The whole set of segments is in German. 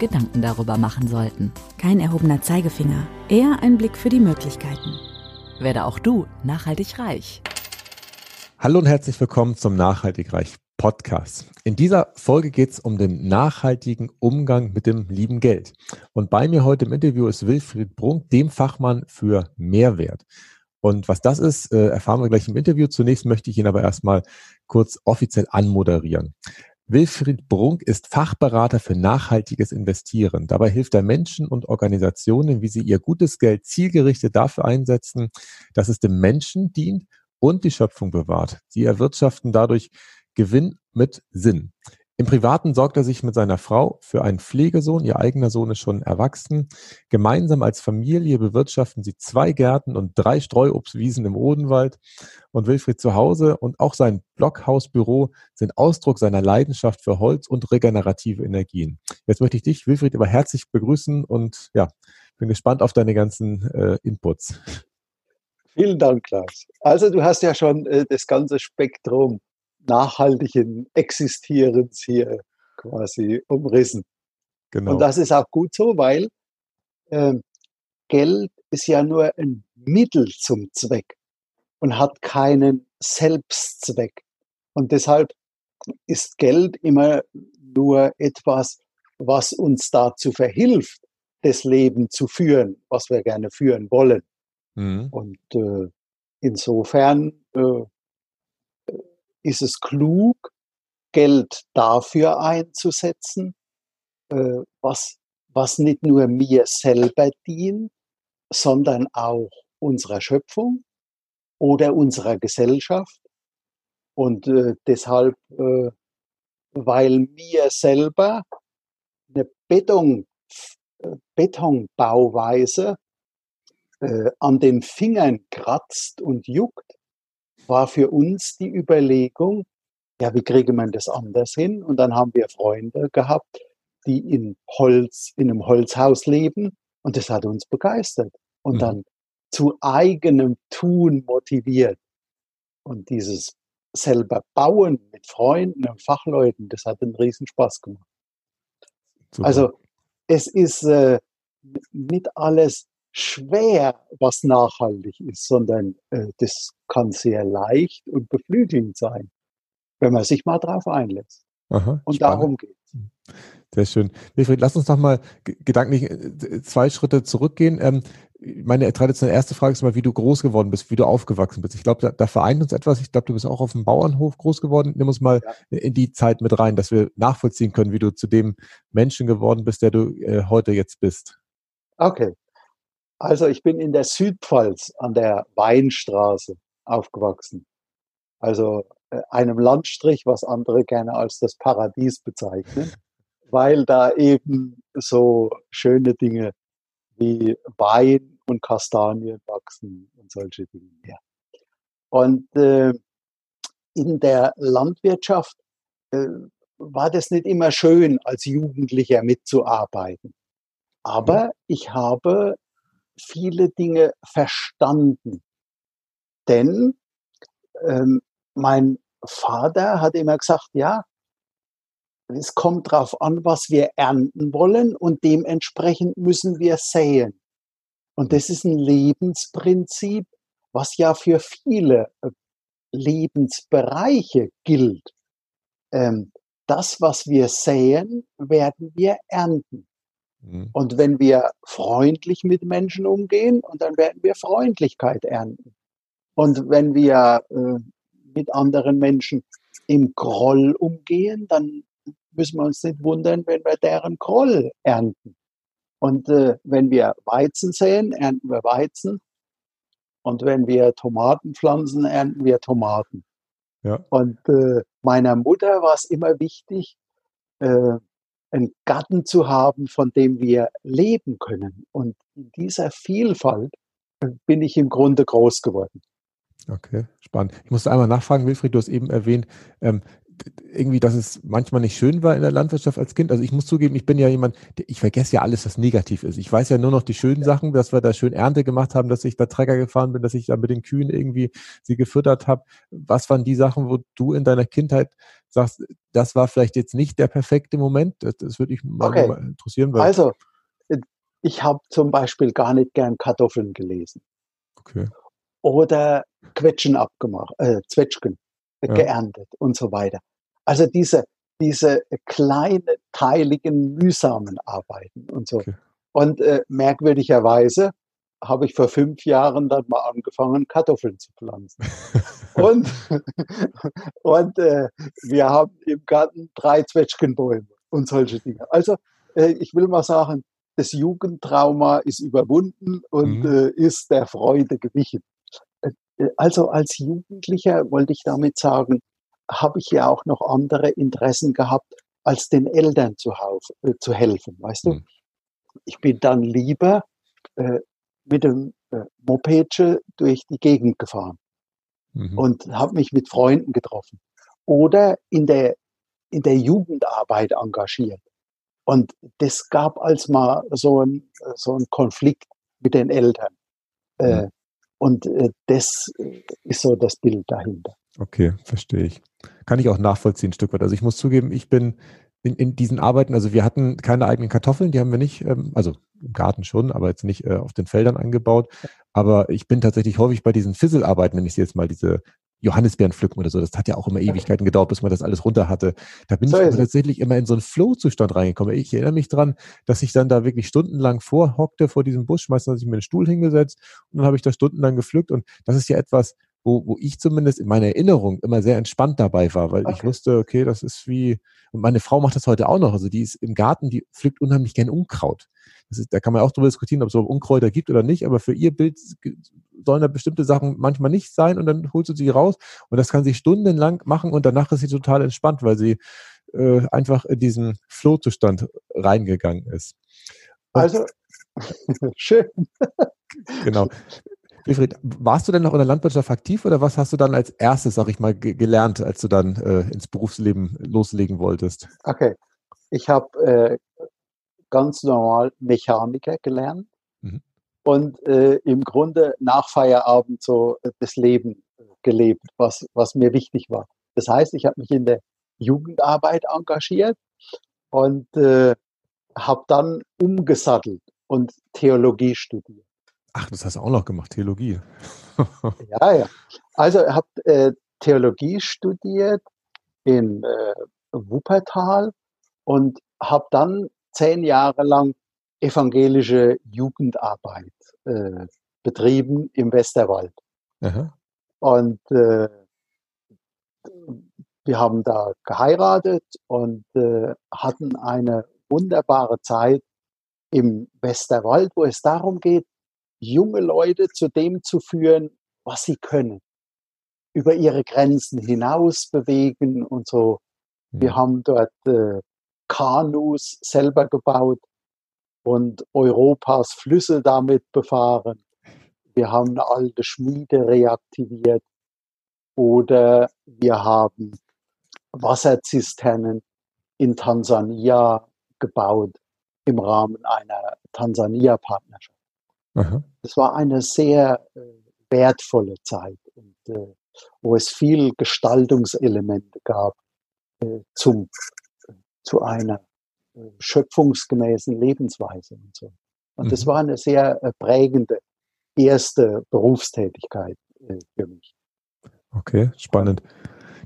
Gedanken darüber machen sollten. Kein erhobener Zeigefinger, eher ein Blick für die Möglichkeiten. Werde auch du nachhaltig reich. Hallo und herzlich willkommen zum Nachhaltig Reich Podcast. In dieser Folge geht es um den nachhaltigen Umgang mit dem lieben Geld. Und bei mir heute im Interview ist Wilfried Brunk, dem Fachmann für Mehrwert. Und was das ist, äh, erfahren wir gleich im Interview. Zunächst möchte ich ihn aber erstmal kurz offiziell anmoderieren. Wilfried Brunk ist Fachberater für nachhaltiges Investieren. Dabei hilft er Menschen und Organisationen, wie sie ihr gutes Geld zielgerichtet dafür einsetzen, dass es dem Menschen dient und die Schöpfung bewahrt. Sie erwirtschaften dadurch Gewinn mit Sinn. Im Privaten sorgt er sich mit seiner Frau für einen Pflegesohn. Ihr eigener Sohn ist schon erwachsen. Gemeinsam als Familie bewirtschaften sie zwei Gärten und drei Streuobstwiesen im Odenwald. Und Wilfried zu Hause und auch sein Blockhausbüro sind Ausdruck seiner Leidenschaft für Holz und regenerative Energien. Jetzt möchte ich dich, Wilfried, aber herzlich begrüßen und ja, bin gespannt auf deine ganzen äh, Inputs. Vielen Dank, Klaus. Also du hast ja schon äh, das ganze Spektrum nachhaltigen Existierens hier quasi umrissen. Genau. Und das ist auch gut so, weil äh, Geld ist ja nur ein Mittel zum Zweck und hat keinen Selbstzweck. Und deshalb ist Geld immer nur etwas, was uns dazu verhilft, das Leben zu führen, was wir gerne führen wollen. Mhm. Und äh, insofern äh, ist es klug, Geld dafür einzusetzen, äh, was, was nicht nur mir selber dient, sondern auch unserer Schöpfung oder unserer Gesellschaft. Und äh, deshalb, äh, weil mir selber eine Beton, äh, Betonbauweise äh, an den Fingern kratzt und juckt, war für uns die Überlegung, ja, wie kriege man das anders hin? Und dann haben wir Freunde gehabt, die in Holz, in einem Holzhaus leben und das hat uns begeistert und Mhm. dann zu eigenem Tun motiviert. Und dieses selber Bauen mit Freunden und Fachleuten, das hat einen riesen Spaß gemacht. Super. Also es ist äh, nicht alles schwer, was nachhaltig ist, sondern äh, das kann sehr leicht und beflügelnd sein, wenn man sich mal drauf einlässt. Aha, Und spannend. darum geht Sehr schön. Wilfried, lass uns noch mal ge- gedanklich äh, zwei Schritte zurückgehen. Ähm, meine traditionelle erste Frage ist mal, wie du groß geworden bist, wie du aufgewachsen bist. Ich glaube, da, da vereint uns etwas. Ich glaube, du bist auch auf dem Bauernhof groß geworden. Nimm uns mal in die Zeit mit rein, dass wir nachvollziehen können, wie du zu dem Menschen geworden bist, der du äh, heute jetzt bist. Okay. Also ich bin in der Südpfalz an der Weinstraße aufgewachsen. Also äh, einem Landstrich, was andere gerne als das Paradies bezeichnen, weil da eben so schöne Dinge wie Wein und Kastanien wachsen und solche Dinge mehr. Und äh, in der Landwirtschaft äh, war das nicht immer schön, als Jugendlicher mitzuarbeiten. Aber ich habe viele Dinge verstanden. Denn ähm, mein Vater hat immer gesagt, ja, es kommt darauf an, was wir ernten wollen und dementsprechend müssen wir säen. Und das ist ein Lebensprinzip, was ja für viele äh, Lebensbereiche gilt. Ähm, das, was wir säen, werden wir ernten. Mhm. Und wenn wir freundlich mit Menschen umgehen, und dann werden wir Freundlichkeit ernten. Und wenn wir äh, mit anderen Menschen im Groll umgehen, dann müssen wir uns nicht wundern, wenn wir deren Groll ernten. Und äh, wenn wir Weizen säen, ernten wir Weizen. Und wenn wir Tomaten pflanzen, ernten wir Tomaten. Ja. Und äh, meiner Mutter war es immer wichtig, äh, einen Garten zu haben, von dem wir leben können. Und in dieser Vielfalt äh, bin ich im Grunde groß geworden. Okay, spannend. Ich musste einmal nachfragen, Wilfried, du hast eben erwähnt, ähm, irgendwie, dass es manchmal nicht schön war in der Landwirtschaft als Kind. Also ich muss zugeben, ich bin ja jemand, ich vergesse ja alles, was negativ ist. Ich weiß ja nur noch die schönen Sachen, dass wir da schön Ernte gemacht haben, dass ich da Trecker gefahren bin, dass ich da mit den Kühen irgendwie sie gefüttert habe. Was waren die Sachen, wo du in deiner Kindheit sagst, das war vielleicht jetzt nicht der perfekte Moment? Das, das würde ich mal, okay. mal interessieren. also, ich habe zum Beispiel gar nicht gern Kartoffeln gelesen. Okay. Oder Quetschen abgemacht, äh, Zwetschgen ja. geerntet und so weiter. Also diese, diese kleinen, teiligen, mühsamen Arbeiten und so. Okay. Und äh, merkwürdigerweise habe ich vor fünf Jahren dann mal angefangen, Kartoffeln zu pflanzen. und und äh, wir haben im Garten drei Zwetschgenbäume und solche Dinge. Also äh, ich will mal sagen, das Jugendtrauma ist überwunden und mhm. äh, ist der Freude gewichen. Äh, also als Jugendlicher wollte ich damit sagen, habe ich ja auch noch andere Interessen gehabt, als den Eltern zu, äh, zu helfen, weißt du? Mhm. Ich bin dann lieber äh, mit dem äh, Mopedche durch die Gegend gefahren mhm. und habe mich mit Freunden getroffen oder in der in der Jugendarbeit engagiert. Und das gab als mal so ein so ein Konflikt mit den Eltern. Äh, mhm. und äh, das ist so das Bild dahinter. Okay, verstehe ich. Kann ich auch nachvollziehen, ein Stück weit. Also ich muss zugeben, ich bin in, in diesen Arbeiten, also wir hatten keine eigenen Kartoffeln, die haben wir nicht, ähm, also im Garten schon, aber jetzt nicht äh, auf den Feldern angebaut. Aber ich bin tatsächlich häufig bei diesen Fisselarbeiten, wenn ich sie jetzt mal diese Johannisbeeren pflücken oder so, das hat ja auch immer Ewigkeiten gedauert, bis man das alles runter hatte. Da bin so ich tatsächlich immer in so einen Flow-Zustand reingekommen. Ich erinnere mich dran, dass ich dann da wirklich stundenlang vorhockte vor diesem Busch, meistens habe ich mir einen Stuhl hingesetzt und dann habe ich da stundenlang gepflückt und das ist ja etwas, wo, wo ich zumindest in meiner Erinnerung immer sehr entspannt dabei war, weil okay. ich wusste, okay, das ist wie, und meine Frau macht das heute auch noch, also die ist im Garten, die pflückt unheimlich gern Unkraut. Das ist, da kann man auch darüber diskutieren, ob es so Unkräuter gibt oder nicht, aber für ihr Bild sollen da bestimmte Sachen manchmal nicht sein und dann holst du sie raus und das kann sie stundenlang machen und danach ist sie total entspannt, weil sie äh, einfach in diesen Flow-Zustand reingegangen ist. Und also, schön. genau. Wilfried, warst du denn noch in der Landwirtschaft aktiv oder was hast du dann als erstes, sag ich mal, gelernt, als du dann äh, ins Berufsleben loslegen wolltest? Okay, ich habe äh, ganz normal Mechaniker gelernt mhm. und äh, im Grunde nach Feierabend so das Leben äh, gelebt, was, was mir wichtig war. Das heißt, ich habe mich in der Jugendarbeit engagiert und äh, habe dann umgesattelt und Theologie studiert. Ach, das hast du auch noch gemacht, Theologie. ja, ja. Also ich habe äh, Theologie studiert in äh, Wuppertal und habe dann zehn Jahre lang evangelische Jugendarbeit äh, betrieben im Westerwald. Aha. Und äh, wir haben da geheiratet und äh, hatten eine wunderbare Zeit im Westerwald, wo es darum geht, junge Leute zu dem zu führen, was sie können, über ihre Grenzen hinaus bewegen und so. Wir hm. haben dort äh, Kanus selber gebaut und Europas Flüsse damit befahren. Wir haben eine alte Schmiede reaktiviert oder wir haben Wasserzisternen in Tansania gebaut im Rahmen einer Tansania-Partnerschaft. Das war eine sehr äh, wertvolle Zeit, und, äh, wo es viel Gestaltungselemente gab äh, zum, zu einer äh, schöpfungsgemäßen Lebensweise und so. Und mhm. das war eine sehr äh, prägende erste Berufstätigkeit äh, für mich. Okay, spannend.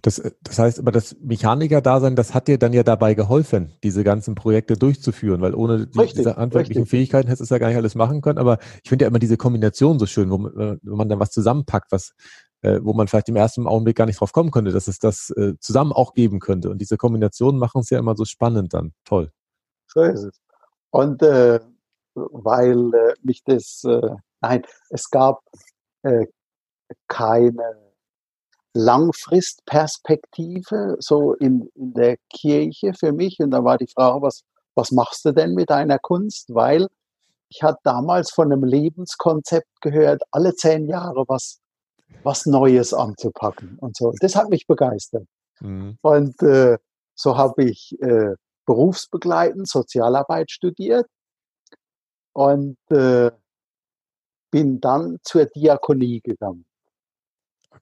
Das, das heißt, aber das Mechaniker-Dasein, das hat dir dann ja dabei geholfen, diese ganzen Projekte durchzuführen, weil ohne die, richtig, diese handwerklichen richtig. Fähigkeiten hättest du ja gar nicht alles machen können. Aber ich finde ja immer diese Kombination so schön, wo man, wenn man dann was zusammenpackt, was, äh, wo man vielleicht im ersten Augenblick gar nicht drauf kommen könnte, dass es das äh, zusammen auch geben könnte. Und diese Kombinationen machen es ja immer so spannend dann. Toll. So ist es. Und äh, weil äh, mich das, äh, nein, es gab äh, keine Langfristperspektive so in, in der Kirche für mich. Und da war die Frage, was, was machst du denn mit deiner Kunst? Weil ich hatte damals von einem Lebenskonzept gehört, alle zehn Jahre was, was Neues anzupacken und so. Das hat mich begeistert. Mhm. Und äh, so habe ich äh, berufsbegleitend Sozialarbeit studiert und äh, bin dann zur Diakonie gegangen.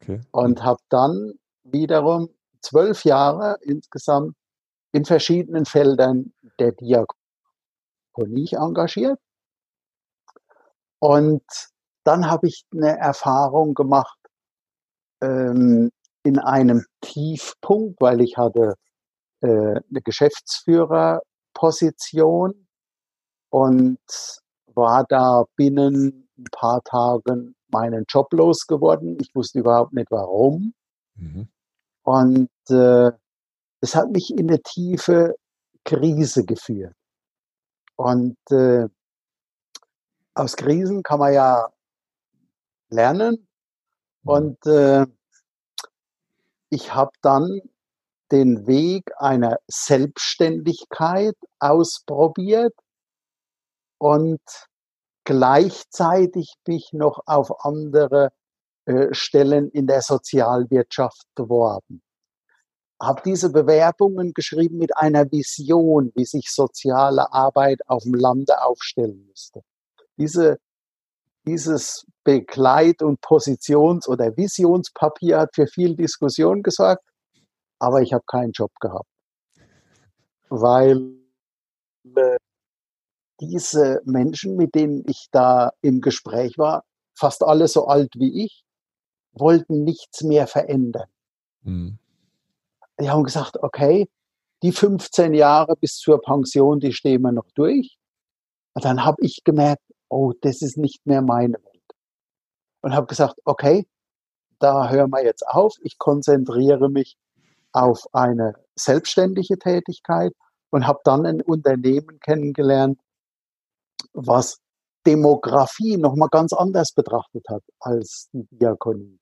Okay. Und habe dann wiederum zwölf Jahre insgesamt in verschiedenen Feldern der Diakonie engagiert. Und dann habe ich eine Erfahrung gemacht ähm, in einem Tiefpunkt, weil ich hatte äh, eine Geschäftsführerposition und war da binnen ein paar Tagen meinen Job losgeworden. Ich wusste überhaupt nicht warum. Mhm. Und äh, es hat mich in eine tiefe Krise geführt. Und äh, aus Krisen kann man ja lernen. Mhm. Und äh, ich habe dann den Weg einer Selbstständigkeit ausprobiert und gleichzeitig mich noch auf andere äh, Stellen in der Sozialwirtschaft beworben. Habe diese Bewerbungen geschrieben mit einer Vision, wie sich soziale Arbeit auf dem Lande aufstellen müsste. Diese, dieses Begleit- und Positions- oder Visionspapier hat für viel Diskussion gesorgt, aber ich habe keinen Job gehabt, weil äh, diese Menschen, mit denen ich da im Gespräch war, fast alle so alt wie ich, wollten nichts mehr verändern. Mhm. Die haben gesagt, okay, die 15 Jahre bis zur Pension, die stehen wir noch durch. Und dann habe ich gemerkt, oh, das ist nicht mehr meine Welt. Und habe gesagt, okay, da hören wir jetzt auf. Ich konzentriere mich auf eine selbstständige Tätigkeit und habe dann ein Unternehmen kennengelernt, was Demografie nochmal ganz anders betrachtet hat als die Diakonie.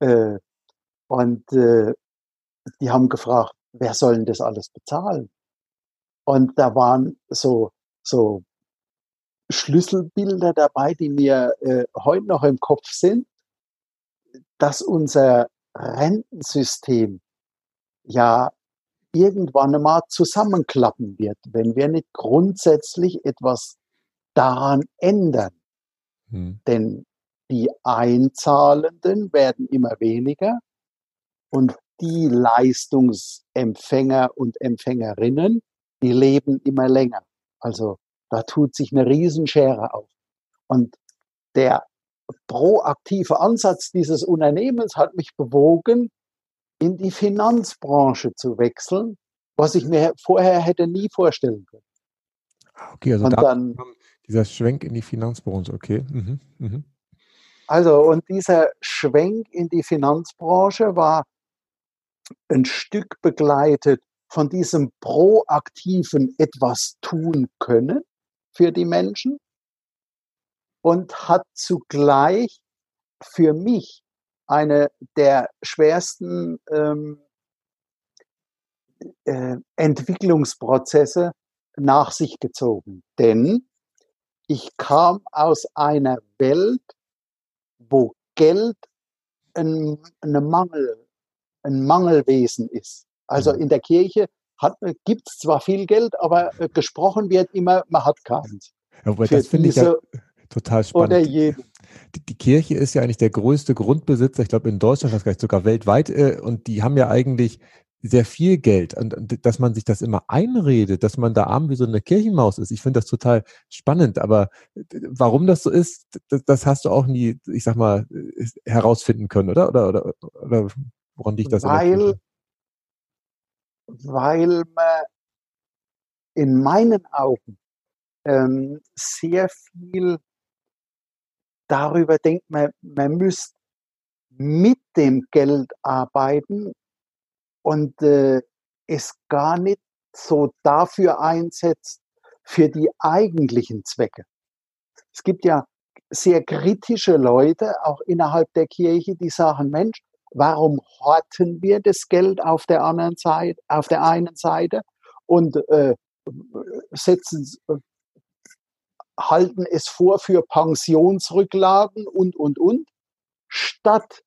Äh, und äh, die haben gefragt, wer soll denn das alles bezahlen? Und da waren so, so Schlüsselbilder dabei, die mir äh, heute noch im Kopf sind, dass unser Rentensystem ja irgendwann einmal zusammenklappen wird, wenn wir nicht grundsätzlich etwas daran ändern. Hm. Denn die Einzahlenden werden immer weniger und die Leistungsempfänger und Empfängerinnen, die leben immer länger. Also da tut sich eine Riesenschere auf. Und der proaktive Ansatz dieses Unternehmens hat mich bewogen, in die Finanzbranche zu wechseln, was ich mir vorher hätte nie vorstellen können. Okay, also und da dann, dieser Schwenk in die Finanzbranche, okay. Mhm, mhm. Also, und dieser Schwenk in die Finanzbranche war ein Stück begleitet von diesem proaktiven etwas tun können für die Menschen und hat zugleich für mich eine der schwersten ähm, äh, Entwicklungsprozesse nach sich gezogen. Denn ich kam aus einer Welt, wo Geld ein, eine Mangel, ein Mangelwesen ist. Also mhm. in der Kirche gibt es zwar viel Geld, aber äh, gesprochen wird immer, man hat keins. Ja, das finde ich ja total spannend. Oder jeden. Die, die, Kirche ist ja eigentlich der größte Grundbesitzer, ich glaube in Deutschland, vielleicht sogar weltweit, äh, und die haben ja eigentlich sehr viel Geld und, und, dass man sich das immer einredet, dass man da arm wie so eine Kirchenmaus ist. Ich finde das total spannend, aber warum das so ist, das, das, hast du auch nie, ich sag mal, herausfinden können, oder? Oder, oder, oder woran liegt das? Weil, weil man in meinen Augen ähm, sehr viel darüber denkt, man, man müsste mit dem Geld arbeiten und äh, es gar nicht so dafür einsetzt, für die eigentlichen Zwecke. Es gibt ja sehr kritische Leute, auch innerhalb der Kirche, die sagen, Mensch, warum horten wir das Geld auf der anderen Seite, auf der einen Seite und äh, setzen, halten es vor für Pensionsrücklagen und, und, und, statt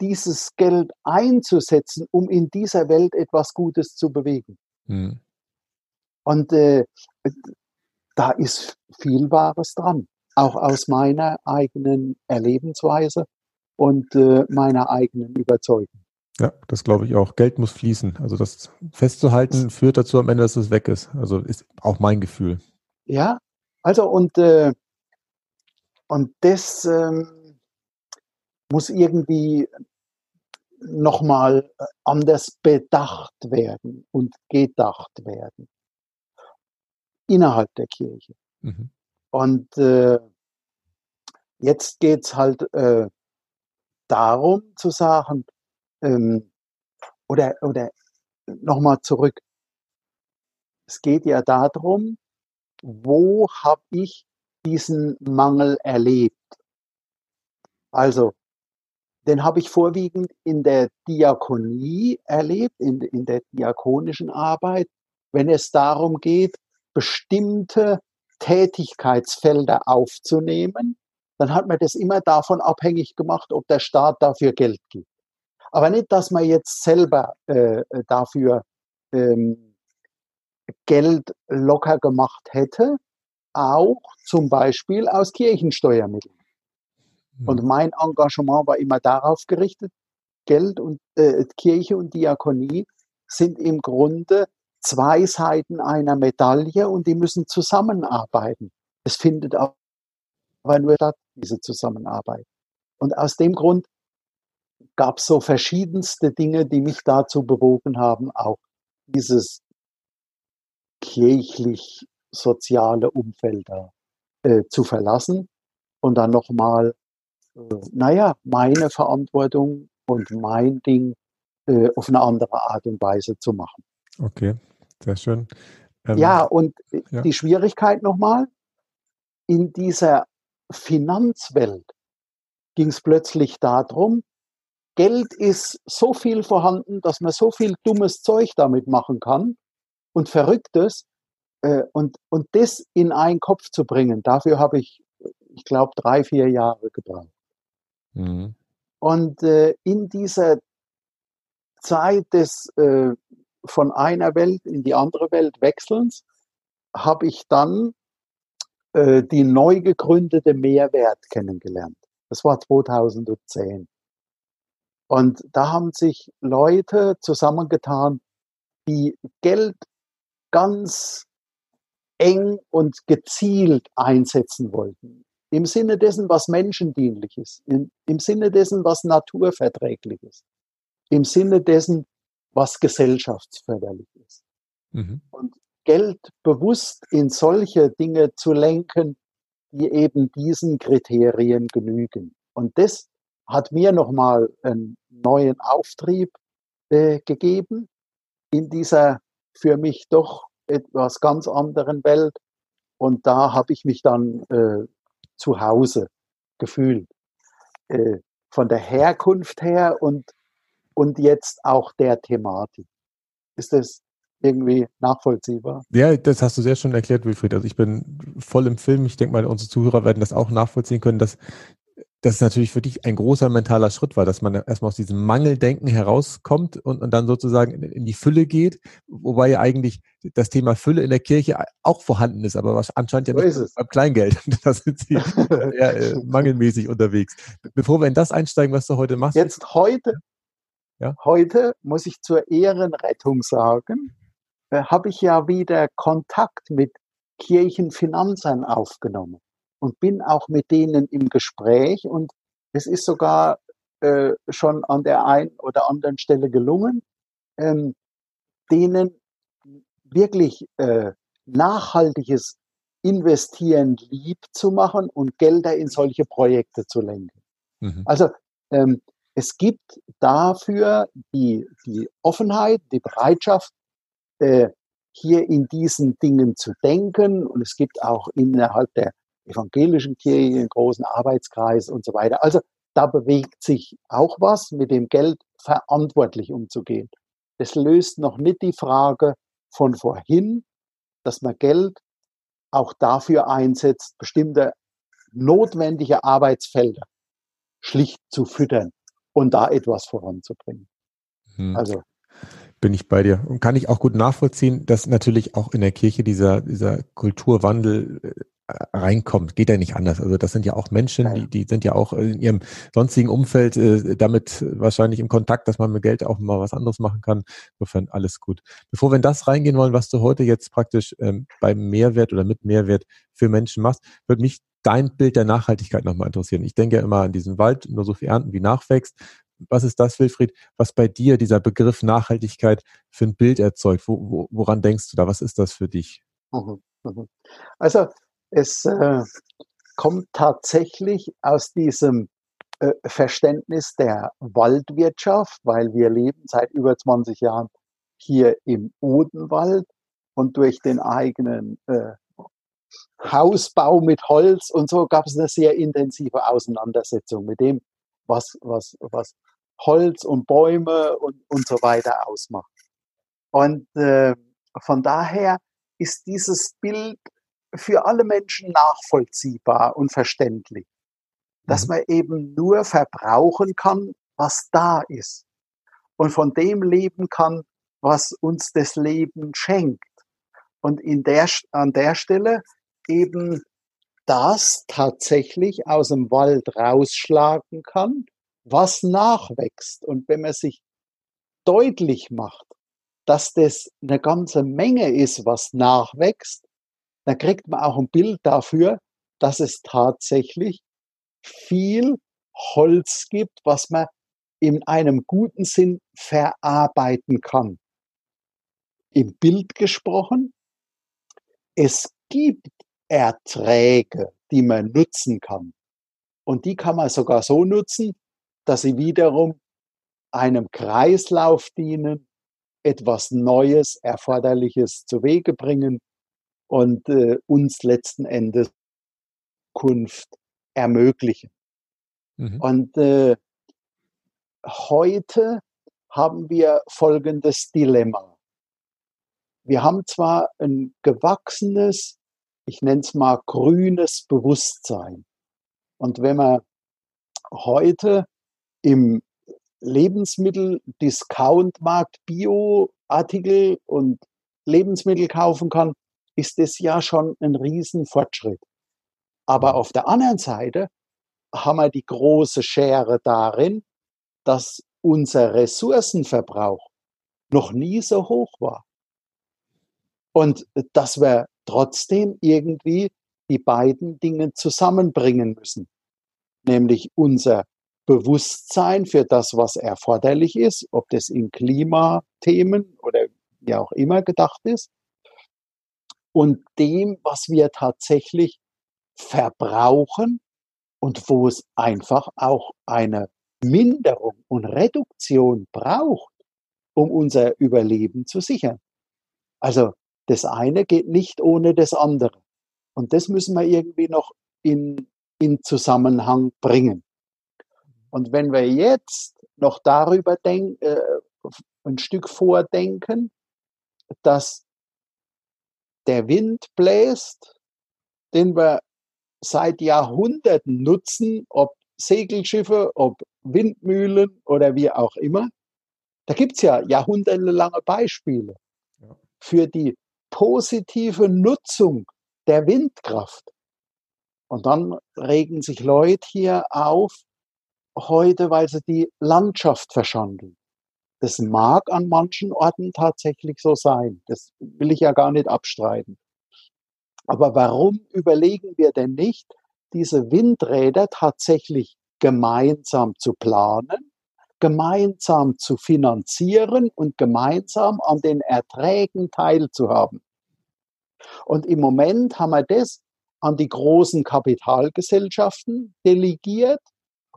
dieses Geld einzusetzen, um in dieser Welt etwas Gutes zu bewegen. Mhm. Und äh, da ist viel Wahres dran, auch aus meiner eigenen Erlebensweise und äh, meiner eigenen Überzeugung. Ja, das glaube ich auch. Geld muss fließen. Also das festzuhalten führt dazu am Ende, dass es weg ist. Also ist auch mein Gefühl. Ja, also und, äh, und das ähm, muss irgendwie nochmal anders bedacht werden und gedacht werden innerhalb der Kirche. Mhm. Und äh, jetzt geht's halt äh, darum zu sagen, ähm, oder, oder nochmal zurück. Es geht ja darum, wo habe ich diesen Mangel erlebt? Also, den habe ich vorwiegend in der Diakonie erlebt, in, in der diakonischen Arbeit, wenn es darum geht, bestimmte Tätigkeitsfelder aufzunehmen, dann hat man das immer davon abhängig gemacht, ob der Staat dafür Geld gibt. Aber nicht, dass man jetzt selber äh, dafür ähm, Geld locker gemacht hätte, auch zum Beispiel aus Kirchensteuermitteln. Mhm. Und mein Engagement war immer darauf gerichtet, Geld und äh, Kirche und Diakonie sind im Grunde zwei Seiten einer Medaille und die müssen zusammenarbeiten. Es findet aber nur statt, diese Zusammenarbeit. Und aus dem Grund gab es so verschiedenste Dinge, die mich dazu bewogen haben, auch dieses kirchlich-soziale Umfeld da, äh, zu verlassen und dann nochmal, äh, naja, meine Verantwortung und mein Ding äh, auf eine andere Art und Weise zu machen. Okay, sehr schön. Ähm, ja, und ja. die Schwierigkeit nochmal, in dieser Finanzwelt ging es plötzlich darum, Geld ist so viel vorhanden, dass man so viel dummes Zeug damit machen kann und Verrücktes. Äh, und, und das in einen Kopf zu bringen, dafür habe ich, ich glaube, drei, vier Jahre gebraucht. Mhm. Und äh, in dieser Zeit des äh, von einer Welt in die andere Welt Wechselns habe ich dann äh, die neu gegründete Mehrwert kennengelernt. Das war 2010. Und da haben sich Leute zusammengetan, die Geld ganz eng und gezielt einsetzen wollten. Im Sinne dessen, was menschendienlich ist, im, im Sinne dessen, was naturverträglich ist, im Sinne dessen, was gesellschaftsförderlich ist. Mhm. Und Geld bewusst in solche Dinge zu lenken, die eben diesen Kriterien genügen. Und das hat mir nochmal einen neuen Auftrieb äh, gegeben in dieser für mich doch etwas ganz anderen Welt. Und da habe ich mich dann äh, zu Hause gefühlt. Äh, von der Herkunft her und, und jetzt auch der Thematik. Ist das irgendwie nachvollziehbar. Ja, das hast du sehr schön erklärt, Wilfried. Also ich bin voll im Film. Ich denke mal, unsere Zuhörer werden das auch nachvollziehen können, dass das natürlich für dich ein großer mentaler Schritt war, dass man erstmal aus diesem Mangeldenken herauskommt und, und dann sozusagen in, in, die Fülle geht, wobei ja eigentlich das Thema Fülle in der Kirche auch vorhanden ist, aber was anscheinend ja nicht so beim Kleingeld. Da sind sie eher äh, mangelmäßig unterwegs. Bevor wir in das einsteigen, was du heute machst. Jetzt heute, ja? heute muss ich zur Ehrenrettung sagen, äh, habe ich ja wieder Kontakt mit Kirchenfinanzern aufgenommen und bin auch mit denen im Gespräch und es ist sogar äh, schon an der einen oder anderen Stelle gelungen, ähm, denen wirklich äh, nachhaltiges Investieren lieb zu machen und Gelder in solche Projekte zu lenken. Mhm. Also ähm, es gibt dafür die, die Offenheit, die Bereitschaft, äh, hier in diesen Dingen zu denken. Und es gibt auch innerhalb der evangelischen Kirche einen großen Arbeitskreis und so weiter. Also da bewegt sich auch was, mit dem Geld verantwortlich umzugehen. Das löst noch nicht die Frage von vorhin, dass man Geld auch dafür einsetzt, bestimmte notwendige Arbeitsfelder schlicht zu füttern und da etwas voranzubringen. Hm. Also bin ich bei dir und kann ich auch gut nachvollziehen, dass natürlich auch in der Kirche dieser dieser Kulturwandel äh, reinkommt. Geht ja nicht anders. Also das sind ja auch Menschen, die, die sind ja auch in ihrem sonstigen Umfeld äh, damit wahrscheinlich im Kontakt, dass man mit Geld auch mal was anderes machen kann. Insofern alles gut. Bevor wir in das reingehen wollen, was du heute jetzt praktisch ähm, beim Mehrwert oder mit Mehrwert für Menschen machst, würde mich dein Bild der Nachhaltigkeit nochmal interessieren. Ich denke ja immer an diesen Wald, nur so viel ernten, wie nachwächst. Was ist das, Wilfried, was bei dir dieser Begriff Nachhaltigkeit für ein Bild erzeugt? Wo, wo, woran denkst du da? Was ist das für dich? Mhm, mhm. Also es äh, kommt tatsächlich aus diesem äh, Verständnis der Waldwirtschaft, weil wir leben seit über 20 Jahren hier im Odenwald und durch den eigenen äh, Hausbau mit Holz und so gab es eine sehr intensive Auseinandersetzung mit dem, was, was, was Holz und Bäume und, und so weiter ausmacht. Und äh, von daher ist dieses Bild für alle Menschen nachvollziehbar und verständlich. Dass mhm. man eben nur verbrauchen kann, was da ist. Und von dem leben kann, was uns das Leben schenkt. Und in der, an der Stelle eben das tatsächlich aus dem Wald rausschlagen kann, was nachwächst. Und wenn man sich deutlich macht, dass das eine ganze Menge ist, was nachwächst, dann kriegt man auch ein Bild dafür, dass es tatsächlich viel Holz gibt, was man in einem guten Sinn verarbeiten kann. Im Bild gesprochen, es gibt Erträge, die man nutzen kann. Und die kann man sogar so nutzen, dass sie wiederum einem Kreislauf dienen, etwas Neues, Erforderliches zu Wege bringen und äh, uns letzten Endes Kunft ermöglichen. Mhm. Und äh, heute haben wir folgendes Dilemma. Wir haben zwar ein gewachsenes, ich nenne es mal grünes Bewusstsein. Und wenn man heute im Lebensmittel-Discount-Markt Bio-Artikel und Lebensmittel kaufen kann, ist es ja schon ein Riesenfortschritt. Aber auf der anderen Seite haben wir die große Schere darin, dass unser Ressourcenverbrauch noch nie so hoch war. Und dass wir trotzdem irgendwie die beiden Dinge zusammenbringen müssen. Nämlich unser Bewusstsein für das, was erforderlich ist, ob das in Klimathemen oder wie auch immer gedacht ist, und dem, was wir tatsächlich verbrauchen und wo es einfach auch eine Minderung und Reduktion braucht, um unser Überleben zu sichern. Also das eine geht nicht ohne das andere. Und das müssen wir irgendwie noch in, in Zusammenhang bringen. Und wenn wir jetzt noch darüber denken, äh, ein Stück vordenken, dass der Wind bläst, den wir seit Jahrhunderten nutzen, ob Segelschiffe, ob Windmühlen oder wie auch immer. Da gibt es ja jahrhundertelange Beispiele für die positive Nutzung der Windkraft. Und dann regen sich Leute hier auf, heute, weil sie die Landschaft verschandeln. Das mag an manchen Orten tatsächlich so sein. Das will ich ja gar nicht abstreiten. Aber warum überlegen wir denn nicht, diese Windräder tatsächlich gemeinsam zu planen, gemeinsam zu finanzieren und gemeinsam an den Erträgen teilzuhaben? Und im Moment haben wir das an die großen Kapitalgesellschaften delegiert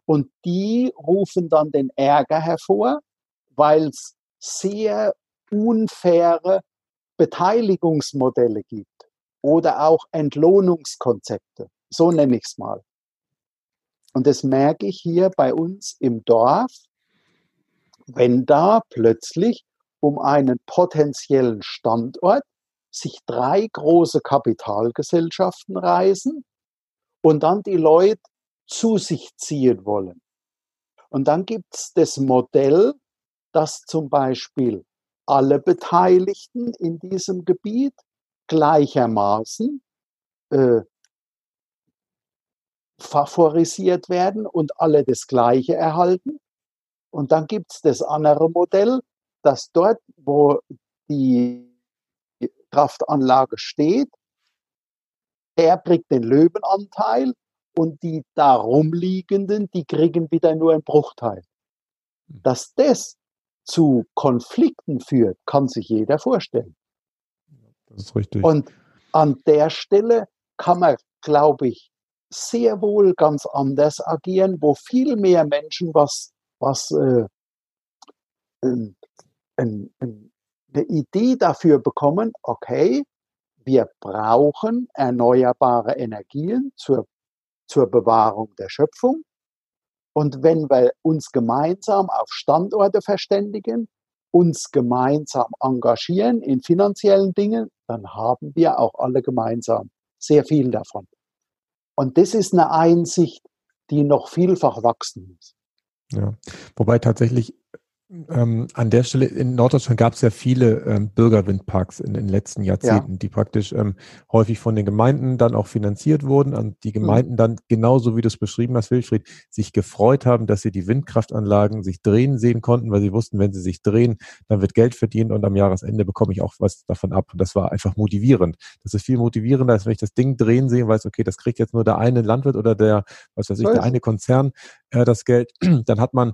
und die rufen dann den Ärger hervor, weil es sehr unfaire Beteiligungsmodelle gibt oder auch Entlohnungskonzepte. So nenne ich es mal. Und das merke ich hier bei uns im Dorf, wenn da plötzlich um einen potenziellen Standort sich drei große Kapitalgesellschaften reisen und dann die Leute zu sich ziehen wollen. Und dann gibt es das Modell, dass zum Beispiel alle Beteiligten in diesem Gebiet gleichermaßen äh, favorisiert werden und alle das Gleiche erhalten. Und dann gibt es das andere Modell, dass dort, wo die Kraftanlage steht, der kriegt den Löwenanteil und die darum liegenden, die kriegen wieder nur einen Bruchteil. Hm. Dass das zu Konflikten führt, kann sich jeder vorstellen. Das ist richtig. Und an der Stelle kann man, glaube ich, sehr wohl ganz anders agieren, wo viel mehr Menschen was, was äh, äh, äh, eine Idee dafür bekommen, okay, wir brauchen erneuerbare Energien zur, zur Bewahrung der Schöpfung. Und wenn wir uns gemeinsam auf Standorte verständigen, uns gemeinsam engagieren in finanziellen Dingen, dann haben wir auch alle gemeinsam sehr viel davon. Und das ist eine Einsicht, die noch vielfach wachsen muss. Ja, wobei tatsächlich ähm, an der Stelle in Norddeutschland gab es ja viele ähm, Bürgerwindparks in, den letzten Jahrzehnten, ja. die praktisch ähm, häufig von den Gemeinden dann auch finanziert wurden und die mhm. Gemeinden mhm. dann genauso wie du es beschrieben hast, Wilfried, sich gefreut haben, dass sie die Windkraftanlagen sich drehen sehen konnten, weil sie wussten, wenn sie sich drehen, dann wird Geld verdient und am Jahresende bekomme ich auch was davon ab. Und das war einfach motivierend. Das ist viel motivierender, als wenn ich das Ding drehen sehe und weiß, okay, das kriegt jetzt nur der eine Landwirt oder der, was weiß ich, der eine Konzern äh, das Geld. Dann hat man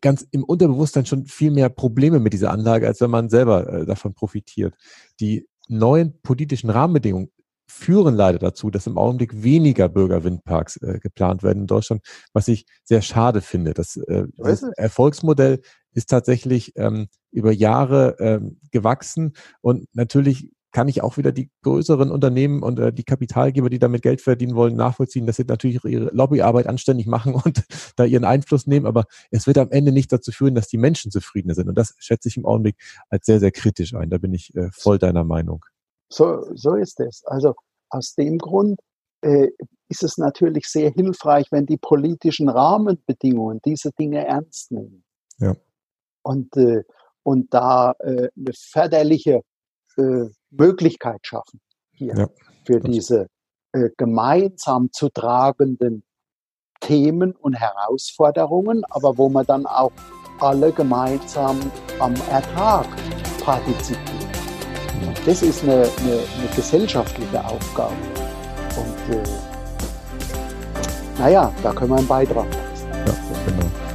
ganz im Unterbewusstsein schon viel mehr Probleme mit dieser Anlage, als wenn man selber äh, davon profitiert. Die neuen politischen Rahmenbedingungen führen leider dazu, dass im Augenblick weniger Bürgerwindparks äh, geplant werden in Deutschland, was ich sehr schade finde. Das, äh, das Erfolgsmodell ist tatsächlich ähm, über Jahre ähm, gewachsen und natürlich kann ich auch wieder die größeren Unternehmen und äh, die Kapitalgeber, die damit Geld verdienen wollen, nachvollziehen, dass sie natürlich ihre Lobbyarbeit anständig machen und da ihren Einfluss nehmen. Aber es wird am Ende nicht dazu führen, dass die Menschen zufriedener sind. Und das schätze ich im Augenblick als sehr, sehr kritisch ein. Da bin ich äh, voll deiner Meinung. So, so ist es. Also aus dem Grund äh, ist es natürlich sehr hilfreich, wenn die politischen Rahmenbedingungen diese Dinge ernst nehmen. Ja. Und, äh, und da äh, eine förderliche äh, Möglichkeit schaffen hier ja, für diese äh, gemeinsam zu tragenden Themen und Herausforderungen, aber wo man dann auch alle gemeinsam am Ertrag partizipieren. Ja. Das ist eine, eine, eine, gesellschaftliche Aufgabe. Und äh, naja, da können wir einen Beitrag machen.